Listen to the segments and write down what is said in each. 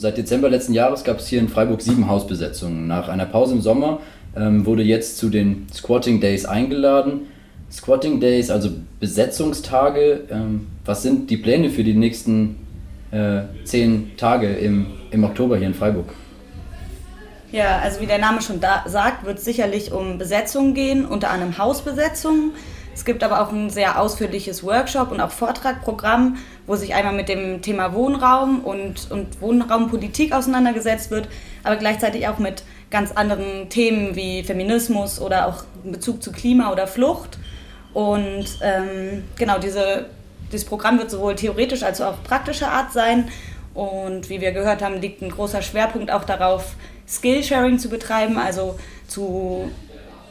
Seit Dezember letzten Jahres gab es hier in Freiburg sieben Hausbesetzungen. Nach einer Pause im Sommer ähm, wurde jetzt zu den Squatting Days eingeladen. Squatting Days, also Besetzungstage. Ähm, was sind die Pläne für die nächsten äh, zehn Tage im, im Oktober hier in Freiburg? Ja, also wie der Name schon sagt, wird es sicherlich um Besetzungen gehen, unter anderem Hausbesetzungen. Es gibt aber auch ein sehr ausführliches Workshop und auch Vortragprogramm, wo sich einmal mit dem Thema Wohnraum und, und Wohnraumpolitik auseinandergesetzt wird, aber gleichzeitig auch mit ganz anderen Themen wie Feminismus oder auch in Bezug zu Klima oder Flucht. Und ähm, genau, diese, dieses Programm wird sowohl theoretisch als auch praktischer Art sein. Und wie wir gehört haben, liegt ein großer Schwerpunkt auch darauf, Skillsharing zu betreiben, also zu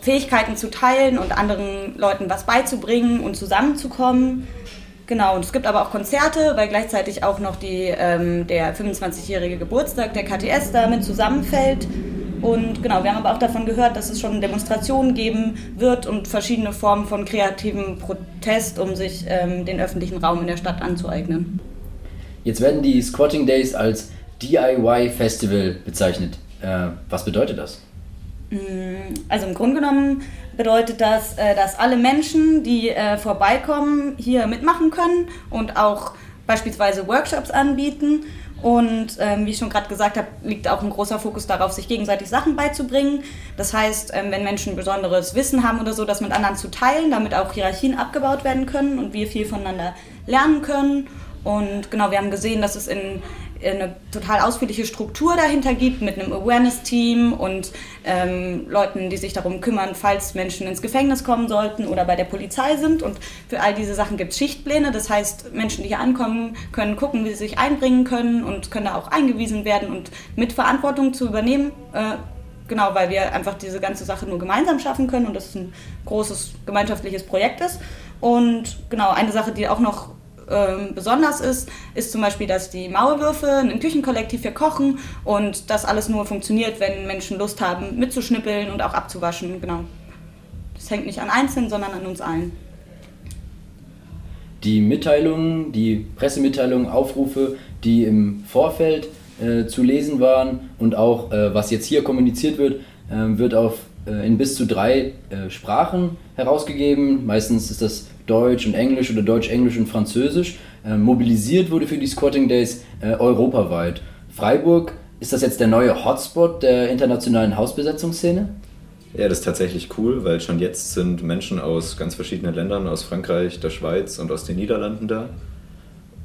Fähigkeiten zu teilen und anderen Leuten was beizubringen und zusammenzukommen. Genau, und es gibt aber auch Konzerte, weil gleichzeitig auch noch die, ähm, der 25-jährige Geburtstag der KTS damit zusammenfällt. Und genau, wir haben aber auch davon gehört, dass es schon Demonstrationen geben wird und verschiedene Formen von kreativem Protest, um sich ähm, den öffentlichen Raum in der Stadt anzueignen. Jetzt werden die Squatting Days als DIY Festival bezeichnet. Äh, was bedeutet das? Mm, also im Grunde genommen bedeutet das, äh, dass alle Menschen, die äh, vorbeikommen, hier mitmachen können und auch beispielsweise Workshops anbieten. Und ähm, wie ich schon gerade gesagt habe, liegt auch ein großer Fokus darauf, sich gegenseitig Sachen beizubringen. Das heißt, ähm, wenn Menschen besonderes Wissen haben oder so, das mit anderen zu teilen, damit auch Hierarchien abgebaut werden können und wir viel voneinander lernen können. Und genau, wir haben gesehen, dass es in eine total ausführliche Struktur dahinter gibt mit einem Awareness-Team und ähm, Leuten, die sich darum kümmern, falls Menschen ins Gefängnis kommen sollten oder bei der Polizei sind. Und für all diese Sachen gibt es Schichtpläne. Das heißt, Menschen, die hier ankommen, können gucken, wie sie sich einbringen können und können da auch eingewiesen werden und mit Verantwortung zu übernehmen. Äh, genau, weil wir einfach diese ganze Sache nur gemeinsam schaffen können und das ein großes gemeinschaftliches Projekt ist. Und genau, eine Sache, die auch noch ähm, besonders ist, ist zum Beispiel, dass die Maulwürfe ein Küchenkollektiv hier kochen und das alles nur funktioniert, wenn Menschen Lust haben, mitzuschnippeln und auch abzuwaschen. Genau. Das hängt nicht an Einzelnen, sondern an uns allen. Die Mitteilungen, die Pressemitteilungen, Aufrufe, die im Vorfeld äh, zu lesen waren und auch äh, was jetzt hier kommuniziert wird, äh, wird auf äh, in bis zu drei äh, Sprachen herausgegeben. Meistens ist das Deutsch und Englisch oder Deutsch, Englisch und Französisch. Äh, mobilisiert wurde für die Squatting Days äh, europaweit. Freiburg, ist das jetzt der neue Hotspot der internationalen Hausbesetzungsszene? Ja, das ist tatsächlich cool, weil schon jetzt sind Menschen aus ganz verschiedenen Ländern, aus Frankreich, der Schweiz und aus den Niederlanden da.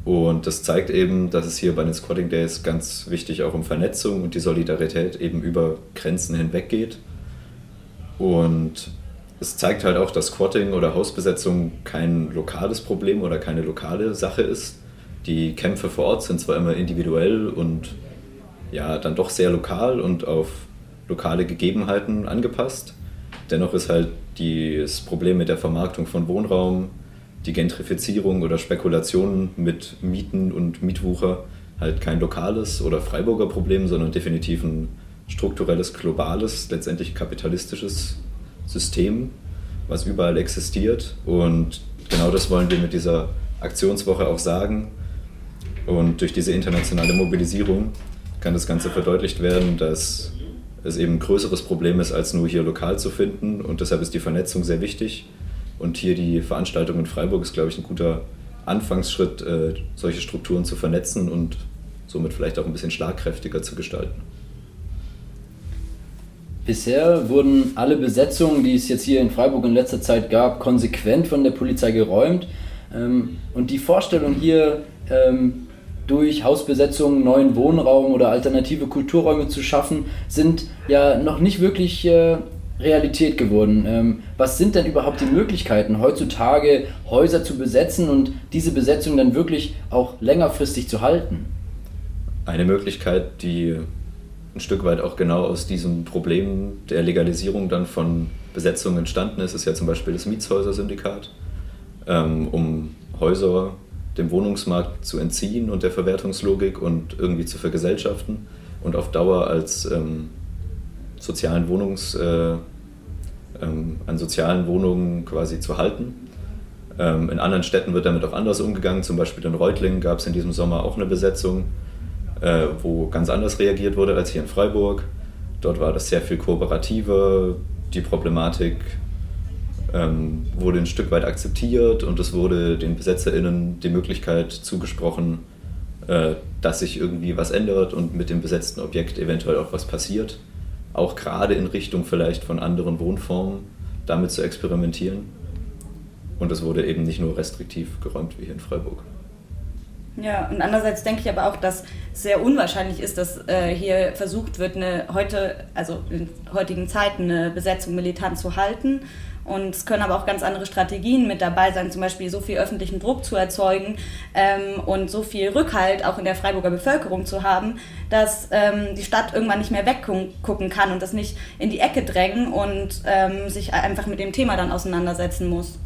Und das zeigt eben, dass es hier bei den Squatting Days ganz wichtig auch um Vernetzung und die Solidarität eben über Grenzen hinweg geht. Und es zeigt halt auch, dass Squatting oder Hausbesetzung kein lokales Problem oder keine lokale Sache ist. Die Kämpfe vor Ort sind zwar immer individuell und ja, dann doch sehr lokal und auf lokale Gegebenheiten angepasst. Dennoch ist halt das Problem mit der Vermarktung von Wohnraum, die Gentrifizierung oder Spekulationen mit Mieten und Mietwucher halt kein lokales oder Freiburger Problem, sondern definitiv ein strukturelles, globales, letztendlich kapitalistisches System, was überall existiert. Und genau das wollen wir mit dieser Aktionswoche auch sagen. Und durch diese internationale Mobilisierung kann das Ganze verdeutlicht werden, dass es eben ein größeres Problem ist, als nur hier lokal zu finden. Und deshalb ist die Vernetzung sehr wichtig. Und hier die Veranstaltung in Freiburg ist, glaube ich, ein guter Anfangsschritt, äh, solche Strukturen zu vernetzen und somit vielleicht auch ein bisschen schlagkräftiger zu gestalten. Bisher wurden alle Besetzungen, die es jetzt hier in Freiburg in letzter Zeit gab, konsequent von der Polizei geräumt. Ähm, und die Vorstellung hier, ähm, durch Hausbesetzungen neuen Wohnraum oder alternative Kulturräume zu schaffen, sind ja noch nicht wirklich äh, Realität geworden. Ähm, was sind denn überhaupt die Möglichkeiten, heutzutage Häuser zu besetzen und diese Besetzung dann wirklich auch längerfristig zu halten? Eine Möglichkeit, die ein Stück weit auch genau aus diesem Problem der Legalisierung dann von Besetzungen entstanden ist, ist ja zum Beispiel das Mietshäuser-Syndikat, ähm, um Häuser dem Wohnungsmarkt zu entziehen und der Verwertungslogik und irgendwie zu vergesellschaften und auf Dauer als ähm, sozialen Wohnungs, äh, ähm, an sozialen Wohnungen quasi zu halten. Ähm, in anderen Städten wird damit auch anders umgegangen, zum Beispiel in Reutlingen gab es in diesem Sommer auch eine Besetzung äh, wo ganz anders reagiert wurde als hier in Freiburg. Dort war das sehr viel kooperativer, die Problematik ähm, wurde ein Stück weit akzeptiert und es wurde den BesetzerInnen die Möglichkeit zugesprochen, äh, dass sich irgendwie was ändert und mit dem besetzten Objekt eventuell auch was passiert. Auch gerade in Richtung vielleicht von anderen Wohnformen damit zu experimentieren. Und es wurde eben nicht nur restriktiv geräumt wie hier in Freiburg. Ja, und andererseits denke ich aber auch, dass es sehr unwahrscheinlich ist, dass äh, hier versucht wird, eine heute, also in heutigen Zeiten eine Besetzung militant zu halten. Und es können aber auch ganz andere Strategien mit dabei sein, zum Beispiel so viel öffentlichen Druck zu erzeugen ähm, und so viel Rückhalt auch in der Freiburger Bevölkerung zu haben, dass ähm, die Stadt irgendwann nicht mehr weggucken kann und das nicht in die Ecke drängen und ähm, sich einfach mit dem Thema dann auseinandersetzen muss.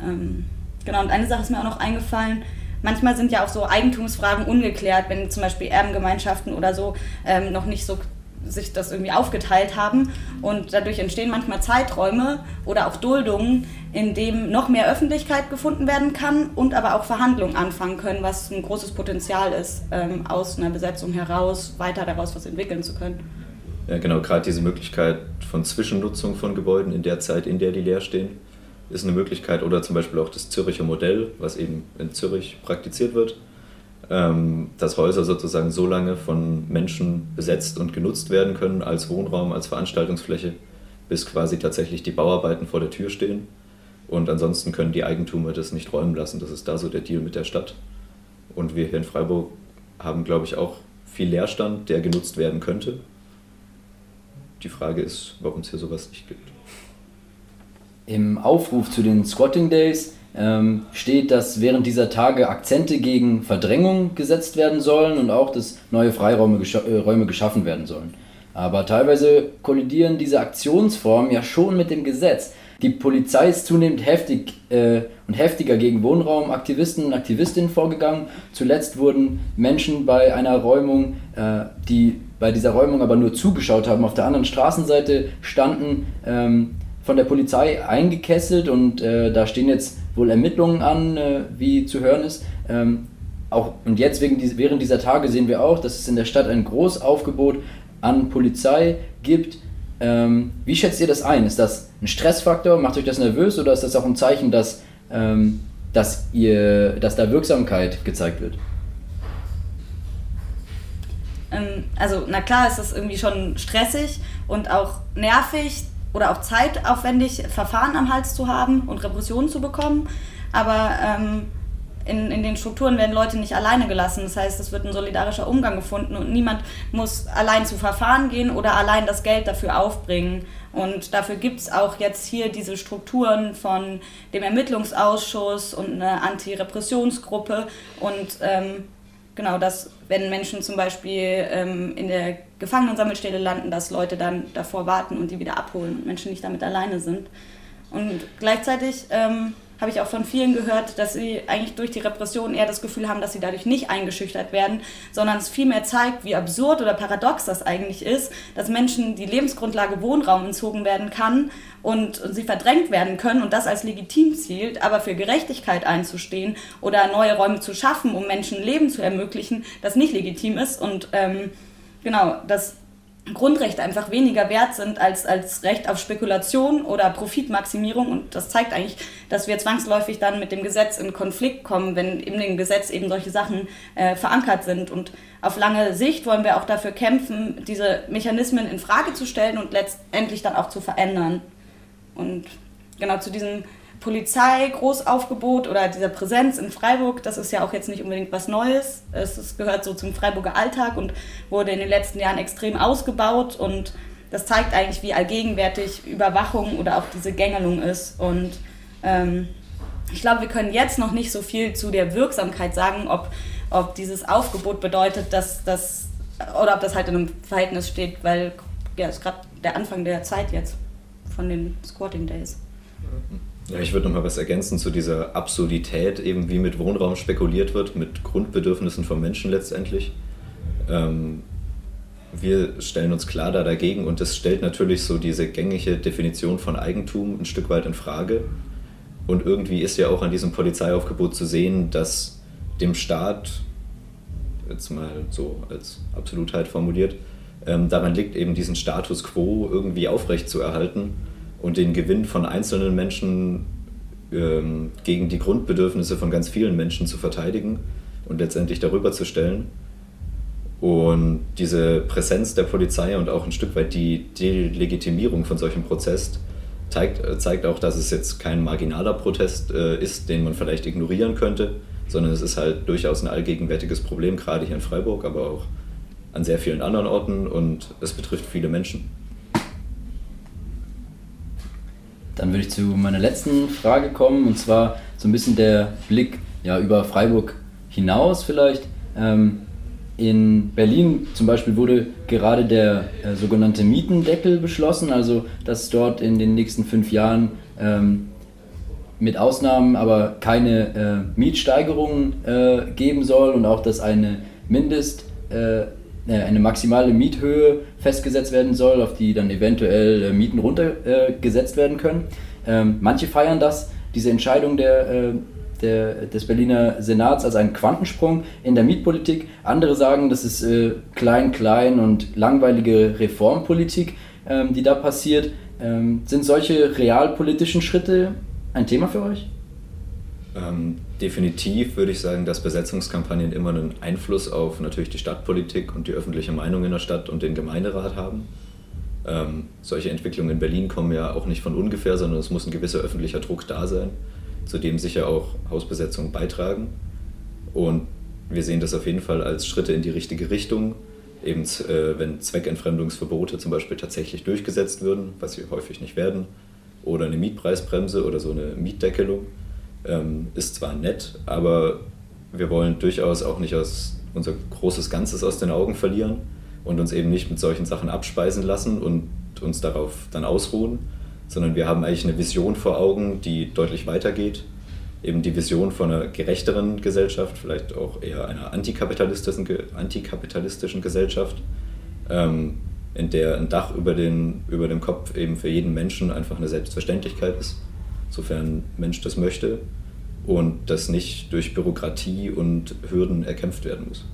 Ähm, genau, und eine Sache ist mir auch noch eingefallen, manchmal sind ja auch so Eigentumsfragen ungeklärt, wenn zum Beispiel Erbengemeinschaften oder so ähm, noch nicht so sich das irgendwie aufgeteilt haben und dadurch entstehen manchmal Zeiträume oder auch Duldungen, in dem noch mehr Öffentlichkeit gefunden werden kann und aber auch Verhandlungen anfangen können, was ein großes Potenzial ist, ähm, aus einer Besetzung heraus weiter daraus was entwickeln zu können. Ja, genau, gerade diese Möglichkeit von Zwischennutzung von Gebäuden in der Zeit, in der die leer stehen, ist eine Möglichkeit oder zum Beispiel auch das Züricher Modell, was eben in Zürich praktiziert wird, ähm, dass Häuser sozusagen so lange von Menschen besetzt und genutzt werden können als Wohnraum, als Veranstaltungsfläche, bis quasi tatsächlich die Bauarbeiten vor der Tür stehen. Und ansonsten können die Eigentümer das nicht räumen lassen. Das ist da so der Deal mit der Stadt. Und wir hier in Freiburg haben, glaube ich, auch viel Leerstand, der genutzt werden könnte. Die Frage ist, warum es hier sowas nicht gibt. Im Aufruf zu den Squatting Days ähm, steht, dass während dieser Tage Akzente gegen Verdrängung gesetzt werden sollen und auch, dass neue Freiräume gescha äh, geschaffen werden sollen. Aber teilweise kollidieren diese Aktionsformen ja schon mit dem Gesetz. Die Polizei ist zunehmend heftig äh, und heftiger gegen Wohnraumaktivisten und Aktivistinnen vorgegangen. Zuletzt wurden Menschen bei einer Räumung, äh, die bei dieser Räumung aber nur zugeschaut haben, auf der anderen Straßenseite standen, ähm, von der Polizei eingekesselt und äh, da stehen jetzt wohl Ermittlungen an, äh, wie zu hören ist. Ähm, auch, und jetzt wegen, während dieser Tage sehen wir auch, dass es in der Stadt ein Großaufgebot an Polizei gibt. Ähm, wie schätzt ihr das ein? Ist das ein Stressfaktor? Macht euch das nervös oder ist das auch ein Zeichen, dass, ähm, dass, ihr, dass da Wirksamkeit gezeigt wird? Ähm, also, na klar, ist das irgendwie schon stressig und auch nervig, oder auch zeitaufwendig, Verfahren am Hals zu haben und Repressionen zu bekommen. Aber ähm, in, in den Strukturen werden Leute nicht alleine gelassen. Das heißt, es wird ein solidarischer Umgang gefunden und niemand muss allein zu Verfahren gehen oder allein das Geld dafür aufbringen. Und dafür gibt es auch jetzt hier diese Strukturen von dem Ermittlungsausschuss und eine Antirepressionsgruppe und ähm, genau, dass wenn Menschen zum Beispiel ähm, in der Gefangenensammelstelle landen, dass Leute dann davor warten und die wieder abholen und Menschen nicht damit alleine sind. Und gleichzeitig ähm, habe ich auch von vielen gehört, dass sie eigentlich durch die Repression eher das Gefühl haben, dass sie dadurch nicht eingeschüchtert werden, sondern es vielmehr zeigt, wie absurd oder paradox das eigentlich ist, dass Menschen die Lebensgrundlage Wohnraum entzogen werden kann und, sie verdrängt werden können und das als legitim zielt, aber für Gerechtigkeit einzustehen oder neue Räume zu schaffen, um Menschen Leben zu ermöglichen, das nicht legitim ist und ähm, genau, das Grundrechte einfach weniger wert sind als, als Recht auf Spekulation oder Profitmaximierung. Und das zeigt eigentlich, dass wir zwangsläufig dann mit dem Gesetz in Konflikt kommen, wenn in dem Gesetz eben solche Sachen äh, verankert sind. Und auf lange Sicht wollen wir auch dafür kämpfen, diese Mechanismen in Frage zu stellen und letztendlich dann auch zu verändern. Und genau zu diesem Polizei-Großaufgebot oder dieser Präsenz in Freiburg, das ist ja auch jetzt nicht unbedingt was Neues. Es, gehört so zum Freiburger Alltag und wurde in den letzten Jahren extrem ausgebaut und das zeigt eigentlich, wie allgegenwärtig Überwachung oder auch diese Gängelung ist. Und ähm, ich glaube, wir können jetzt noch nicht so viel zu der Wirksamkeit sagen, ob, ob dieses Aufgebot bedeutet, dass das oder ob das halt in einem Verhältnis steht, weil ja, es gerade der Anfang der Zeit jetzt von den Squatting Days. Ja, ich würde noch mal was ergänzen zu dieser Absurdität, eben wie mit Wohnraum spekuliert wird, mit Grundbedürfnissen von Menschen letztendlich. Ähm, wir stellen uns klar da dagegen und das stellt natürlich so diese gängige Definition von Eigentum ein Stück weit in Frage. Und irgendwie ist ja auch an diesem Polizeiaufgebot zu sehen, dass dem Staat jetzt mal so als Absolutheit formuliert, ähm, daran liegt eben diesen Status quo irgendwie aufrechtzuerhalten und den Gewinn von einzelnen Menschen ähm, gegen die Grundbedürfnisse von ganz vielen Menschen zu verteidigen und letztendlich darüber zu stellen. Und diese Präsenz der Polizei und auch ein Stück weit die Delegitimierung von solchem Protest zeigt, zeigt auch, dass es jetzt kein marginaler Protest äh, ist, den man vielleicht ignorieren könnte, sondern es ist halt durchaus ein allgegenwärtiges Problem, gerade hier in Freiburg, aber auch an sehr vielen anderen Orten und es betrifft viele Menschen. Dann würde ich zu meiner letzten Frage kommen und zwar so ein bisschen der Blick ja, über Freiburg hinaus vielleicht. Ähm, in Berlin zum Beispiel wurde gerade der äh, sogenannte Mietendeckel beschlossen, also dass dort in den nächsten fünf Jahren ähm, mit Ausnahmen aber keine äh, Mietsteigerungen äh, geben soll und auch, dass eine Mindest, äh, eine maximale Miethöhe festgesetzt werden soll, auf die dann eventuell äh, Mieten runtergesetzt werden können. Ähm, manche feiern das, diese Entscheidung der der, des Berliner Senats als einen Quantensprung in der Mietpolitik. Andere sagen, das ist äh, klein, klein und langweilige Reformpolitik, ähm, die da passiert. Ähm, sind solche realpolitischen Schritte ein Thema für euch? Ähm, definitiv würde ich sagen, dass Besetzungskampagnen immer einen Einfluss auf natürlich die Stadtpolitik und die öffentliche Meinung in der Stadt und den Gemeinderat haben. Ähm, solche Entwicklungen in Berlin kommen ja auch nicht von ungefähr, sondern es muss ein gewisser öffentlicher Druck da sein zu dem sicher auch Hausbesetzungen beitragen. Und wir sehen das auf jeden Fall als Schritte in die richtige Richtung. Eben, äh, wenn Zweckentfremdungsverbote zum Beispiel tatsächlich durchgesetzt würden, was sie häufig nicht werden, oder eine Mietpreisbremse oder so eine Mietdeckelung, ähm, ist zwar nett, aber wir wollen durchaus auch nicht aus, unser großes Ganzes aus den Augen verlieren und uns eben nicht mit solchen Sachen abspeisen lassen und uns darauf dann ausruhen, sondern wir haben eigentlich eine Vision vor Augen, die deutlich weitergeht. Eben die Vision von einer gerechteren Gesellschaft, vielleicht auch eher einer antikapitalistischen, antikapitalistischen Gesellschaft, ähm, in der ein Dach über, den, über dem Kopf eben für jeden Menschen einfach eine Selbstverständlichkeit ist, sofern Mensch das möchte und das nicht durch Bürokratie und Hürden erkämpft werden muss.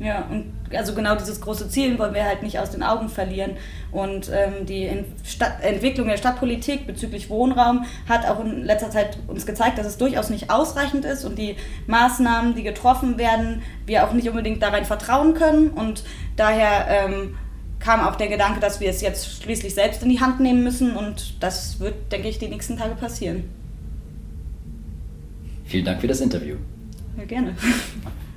Ja, und also genau dieses große Ziel wollen wir halt nicht aus den Augen verlieren. Und ähm, die Stadt Entwicklung der Stadtpolitik bezüglich Wohnraum hat auch in letzter Zeit uns gezeigt, dass es durchaus nicht ausreichend ist und die Maßnahmen, die getroffen werden, wir auch nicht unbedingt darin vertrauen können. Und daher ähm, kam auch der Gedanke, dass wir es jetzt schließlich selbst in die Hand nehmen müssen und das wird, denke ich, die nächsten Tage passieren. Vielen Dank für das Interview. Ja, gerne.